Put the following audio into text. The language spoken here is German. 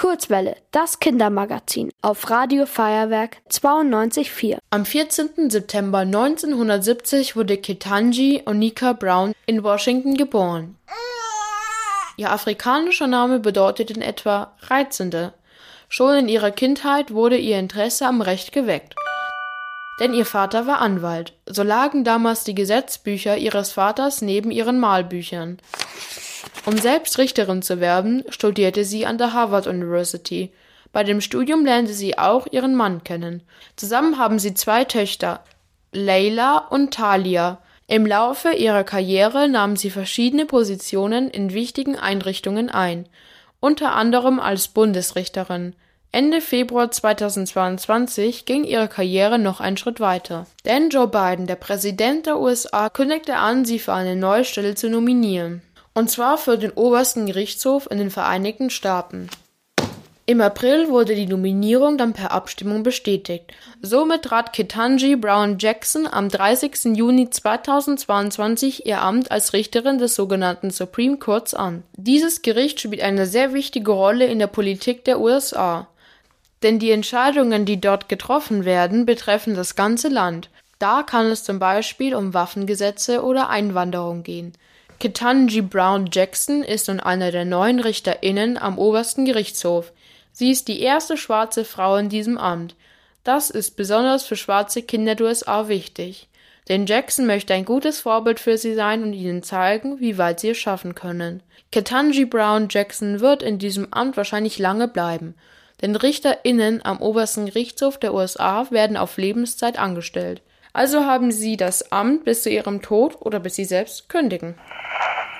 Kurzwelle, das Kindermagazin auf Radio Feuerwerk 92.4. Am 14. September 1970 wurde Ketanji Onika Brown in Washington geboren. Ihr afrikanischer Name bedeutet in etwa Reizende. Schon in ihrer Kindheit wurde ihr Interesse am Recht geweckt. Denn ihr Vater war Anwalt. So lagen damals die Gesetzbücher ihres Vaters neben ihren Malbüchern. Um selbst Richterin zu werden, studierte sie an der Harvard University. Bei dem Studium lernte sie auch ihren Mann kennen. Zusammen haben sie zwei Töchter, Leila und Talia. Im Laufe ihrer Karriere nahm sie verschiedene Positionen in wichtigen Einrichtungen ein, unter anderem als Bundesrichterin. Ende Februar 2022 ging ihre Karriere noch einen Schritt weiter. Denn Joe Biden, der Präsident der USA, kündigte an, sie für eine neue Stelle zu nominieren und zwar für den obersten Gerichtshof in den Vereinigten Staaten. Im April wurde die Nominierung dann per Abstimmung bestätigt. Somit trat Ketanji Brown Jackson am 30. Juni 2022 ihr Amt als Richterin des sogenannten Supreme Courts an. Dieses Gericht spielt eine sehr wichtige Rolle in der Politik der USA. Denn die Entscheidungen, die dort getroffen werden, betreffen das ganze Land. Da kann es zum Beispiel um Waffengesetze oder Einwanderung gehen. Ketanji Brown Jackson ist nun eine der neuen RichterInnen am obersten Gerichtshof. Sie ist die erste schwarze Frau in diesem Amt. Das ist besonders für schwarze Kinder der USA wichtig. Denn Jackson möchte ein gutes Vorbild für sie sein und ihnen zeigen, wie weit sie es schaffen können. Ketanji Brown Jackson wird in diesem Amt wahrscheinlich lange bleiben. Denn RichterInnen am obersten Gerichtshof der USA werden auf Lebenszeit angestellt. Also haben sie das Amt bis zu ihrem Tod oder bis sie selbst kündigen.